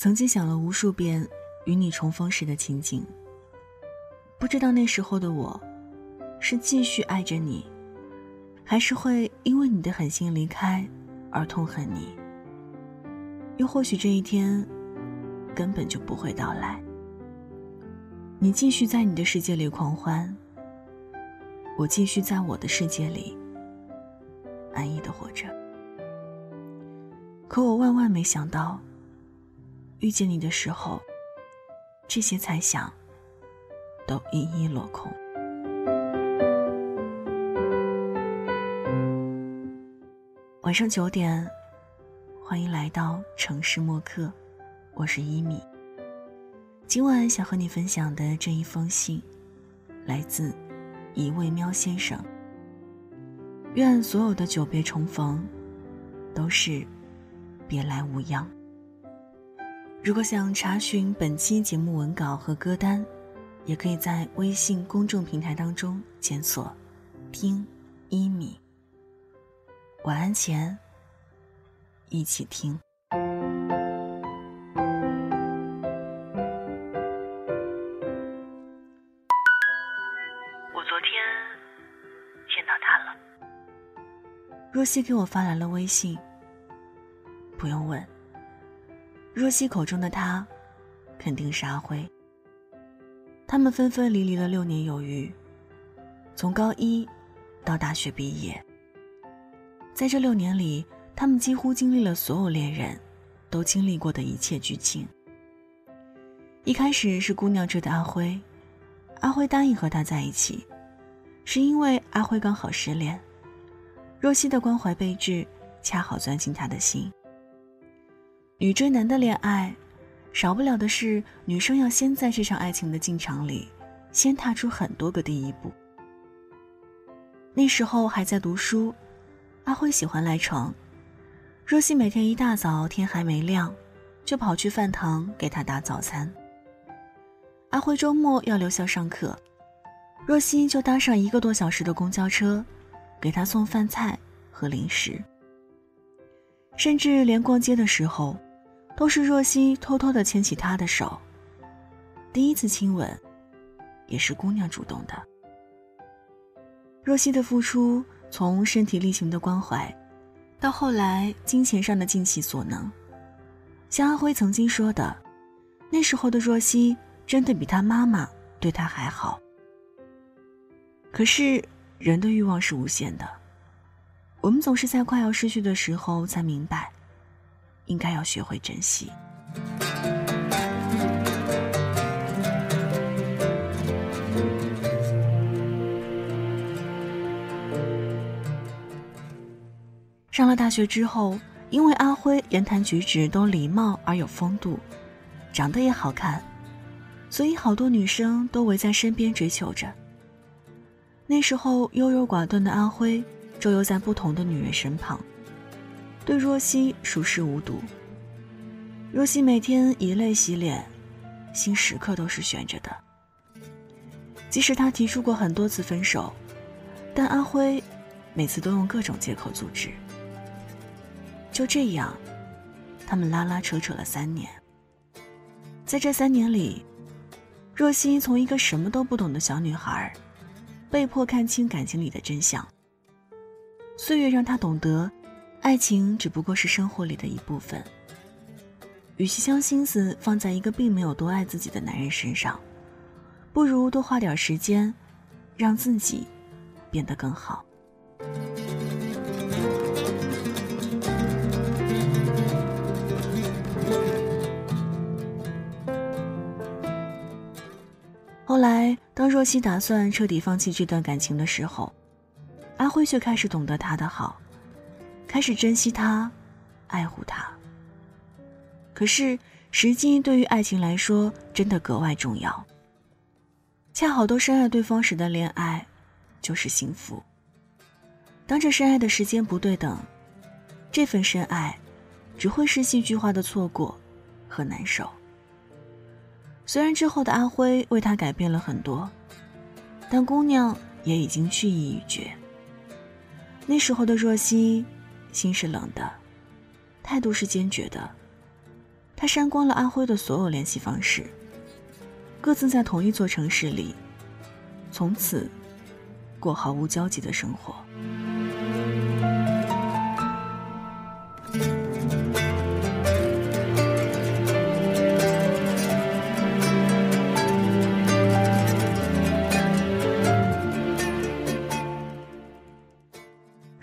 曾经想了无数遍与你重逢时的情景，不知道那时候的我，是继续爱着你，还是会因为你的狠心离开而痛恨你？又或许这一天根本就不会到来。你继续在你的世界里狂欢，我继续在我的世界里安逸的活着。可我万万没想到。遇见你的时候，这些猜想都一一落空。晚上九点，欢迎来到城市默客，我是一米。今晚想和你分享的这一封信，来自一位喵先生。愿所有的久别重逢，都是别来无恙。如果想查询本期节目文稿和歌单，也可以在微信公众平台当中检索“听一米”。晚安前，一起听。我昨天见到他了。若曦给我发来了微信，不用问。若曦口中的他，肯定是阿辉。他们分分离离了六年有余，从高一到大学毕业。在这六年里，他们几乎经历了所有恋人都经历过的一切剧情。一开始是姑娘追的阿辉，阿辉答应和她在一起，是因为阿辉刚好失恋，若曦的关怀备至，恰好钻进他的心。女追男的恋爱，少不了的是女生要先在这场爱情的进场里，先踏出很多个第一步。那时候还在读书，阿辉喜欢赖床，若曦每天一大早天还没亮，就跑去饭堂给他打早餐。阿辉周末要留校上课，若曦就搭上一个多小时的公交车，给他送饭菜和零食，甚至连逛街的时候。都是若曦偷偷的牵起他的手。第一次亲吻，也是姑娘主动的。若曦的付出，从身体力行的关怀，到后来金钱上的尽其所能。像阿辉曾经说的，那时候的若曦真的比他妈妈对他还好。可是人的欲望是无限的，我们总是在快要失去的时候才明白。应该要学会珍惜。上了大学之后，因为阿辉言谈举止都礼貌而有风度，长得也好看，所以好多女生都围在身边追求着。那时候优柔寡断的阿辉，周游在不同的女人身旁。对若曦熟视无睹。若曦每天以泪洗脸，心时刻都是悬着的。即使他提出过很多次分手，但阿辉每次都用各种借口阻止。就这样，他们拉拉扯扯了三年。在这三年里，若曦从一个什么都不懂的小女孩，被迫看清感情里的真相。岁月让她懂得。爱情只不过是生活里的一部分。与其将心思放在一个并没有多爱自己的男人身上，不如多花点时间，让自己变得更好。后来，当若曦打算彻底放弃这段感情的时候，阿辉却开始懂得她的好。开始珍惜他，爱护他。可是，时机对于爱情来说真的格外重要。恰好都深爱对方时的恋爱，就是幸福。当这深爱的时间不对等，这份深爱，只会是戏剧化的错过和难受。虽然之后的阿辉为他改变了很多，但姑娘也已经去意已决。那时候的若曦。心是冷的，态度是坚决的。他删光了阿辉的所有联系方式，各自在同一座城市里，从此过毫无交集的生活。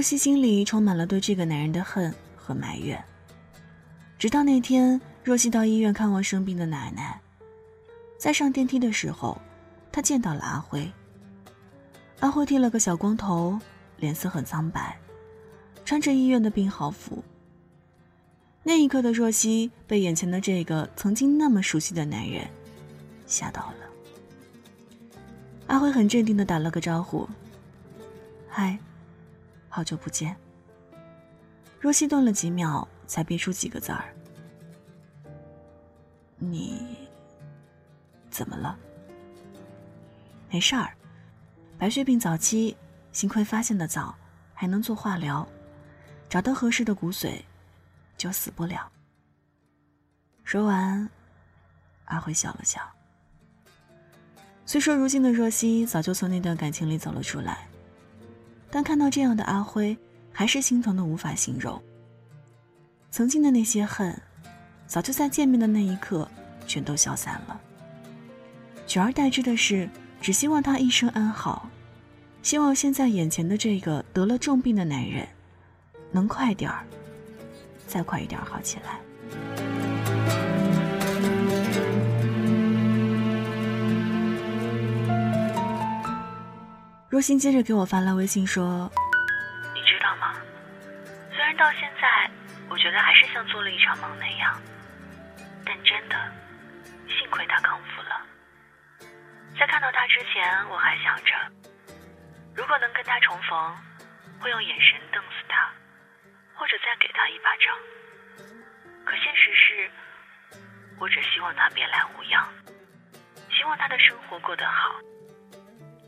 若曦心里充满了对这个男人的恨和埋怨。直到那天，若曦到医院看望生病的奶奶，在上电梯的时候，她见到了阿辉。阿辉剃了个小光头，脸色很苍白，穿着医院的病号服。那一刻的若曦被眼前的这个曾经那么熟悉的男人吓到了。阿辉很镇定的打了个招呼：“嗨。”好久不见。若曦顿了几秒，才憋出几个字儿：“你怎么了？”“没事儿，白血病早期，幸亏发现的早，还能做化疗，找到合适的骨髓，就死不了。”说完，阿辉笑了笑。虽说如今的若曦早就从那段感情里走了出来。但看到这样的阿辉，还是心疼的无法形容。曾经的那些恨，早就在见面的那一刻全都消散了，取而代之的是，只希望他一生安好，希望现在眼前的这个得了重病的男人，能快点儿，再快一点好起来。若心接着给我发来微信说：“你知道吗？虽然到现在，我觉得还是像做了一场梦那样，但真的，幸亏他康复了。在看到他之前，我还想着，如果能跟他重逢，会用眼神瞪死他，或者再给他一巴掌。可现实是，我只希望他别来无恙，希望他的生活过得好。”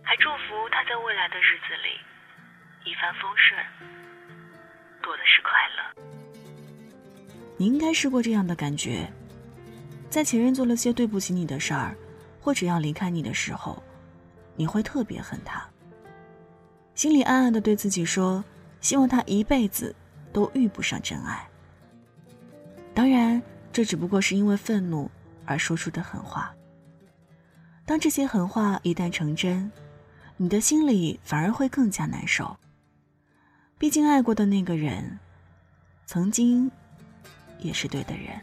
还祝福他在未来的日子里一帆风顺，多的是快乐。你应该试过这样的感觉，在前任做了些对不起你的事儿，或者要离开你的时候，你会特别恨他，心里暗暗的对自己说，希望他一辈子都遇不上真爱。当然，这只不过是因为愤怒而说出的狠话。当这些狠话一旦成真，你的心里反而会更加难受。毕竟爱过的那个人，曾经也是对的人。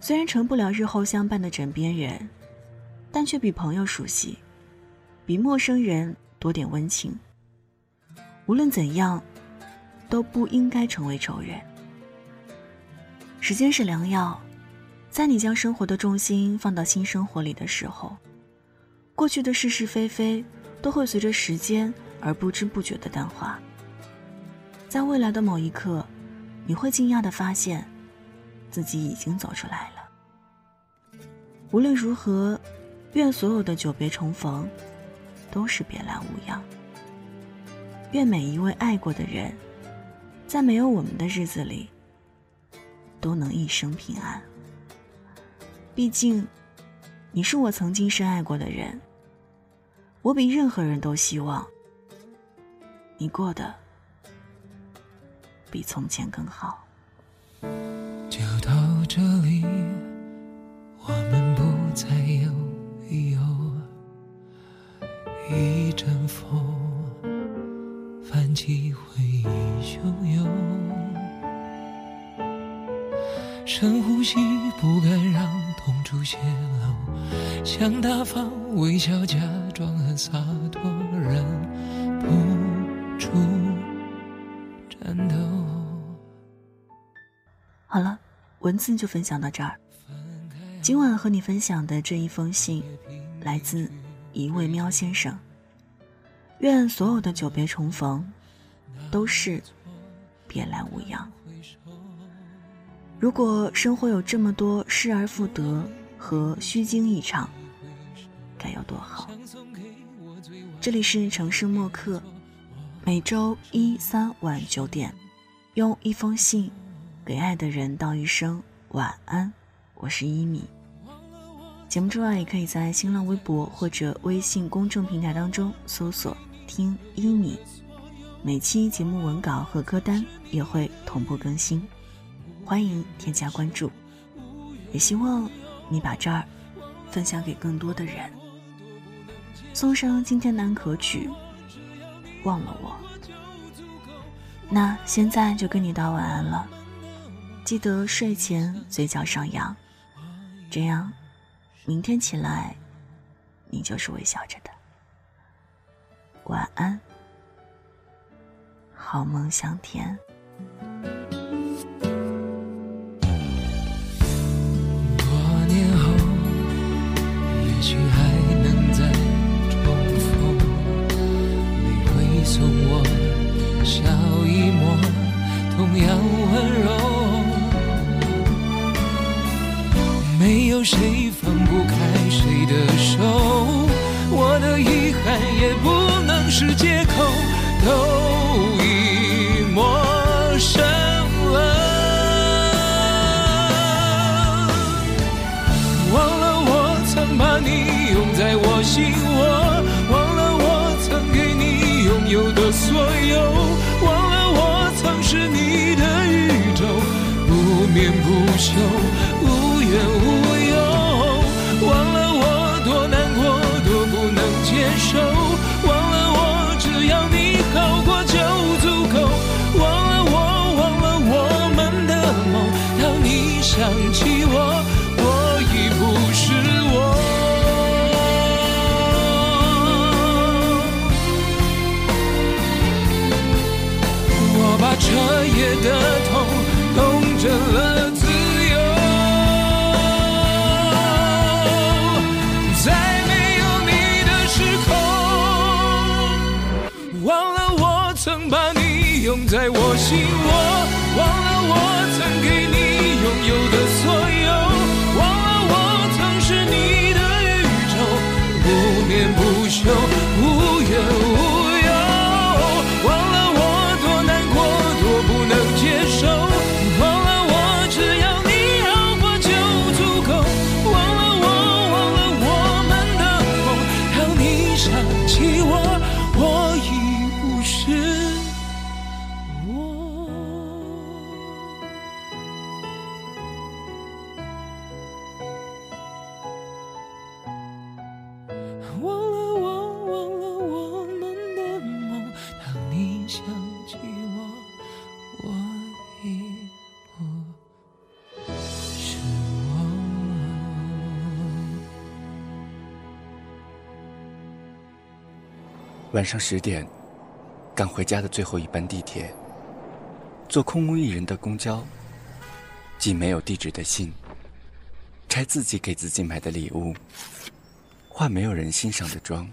虽然成不了日后相伴的枕边人，但却比朋友熟悉，比陌生人多点温情。无论怎样，都不应该成为仇人。时间是良药，在你将生活的重心放到新生活里的时候。过去的是是非非，都会随着时间而不知不觉的淡化。在未来的某一刻，你会惊讶的发现，自己已经走出来了。无论如何，愿所有的久别重逢，都是别来无恙。愿每一位爱过的人，在没有我们的日子里，都能一生平安。毕竟，你是我曾经深爱过的人。我比任何人都希望你过得比从前更好。就到这里，我们不再犹豫。一阵风泛起回忆汹涌，深呼吸，不敢让痛处泄露，想大方微笑假。装很洒脱，忍不住颤抖。好了，文字就分享到这儿。今晚和你分享的这一封信，来自一位喵先生。愿所有的久别重逢，都是别来无恙。如果生活有这么多失而复得和虚惊一场。该有多好！这里是城市默客，每周一三晚九点，用一封信给爱的人道一声晚安，我是一米。节目之外，也可以在新浪微博或者微信公众平台当中搜索“听一米”，每期节目文稿和歌单也会同步更新，欢迎添加关注。也希望你把这儿分享给更多的人。送上今天南可曲，忘了我。那现在就跟你道晚安了，记得睡前嘴角上扬，这样明天起来你就是微笑着的。晚安，好梦香甜。信我，忘了我曾给你拥有的所有，忘了我曾是你的宇宙，不眠不休，无怨无忧。忘了我多难过，多不能接受，忘了我只要你的痛冻成了自由，在没有你的时候，忘了我曾把你拥在我心窝，想起我，我已不是我。晚上十点，赶回家的最后一班地铁，坐空无一人的公交，寄没有地址的信，拆自己给自己买的礼物，化没有人欣赏的妆。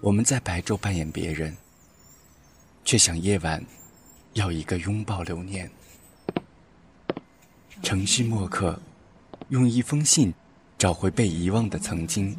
我们在白昼扮演别人，却想夜晚要一个拥抱留念。城市墨客用一封信找回被遗忘的曾经。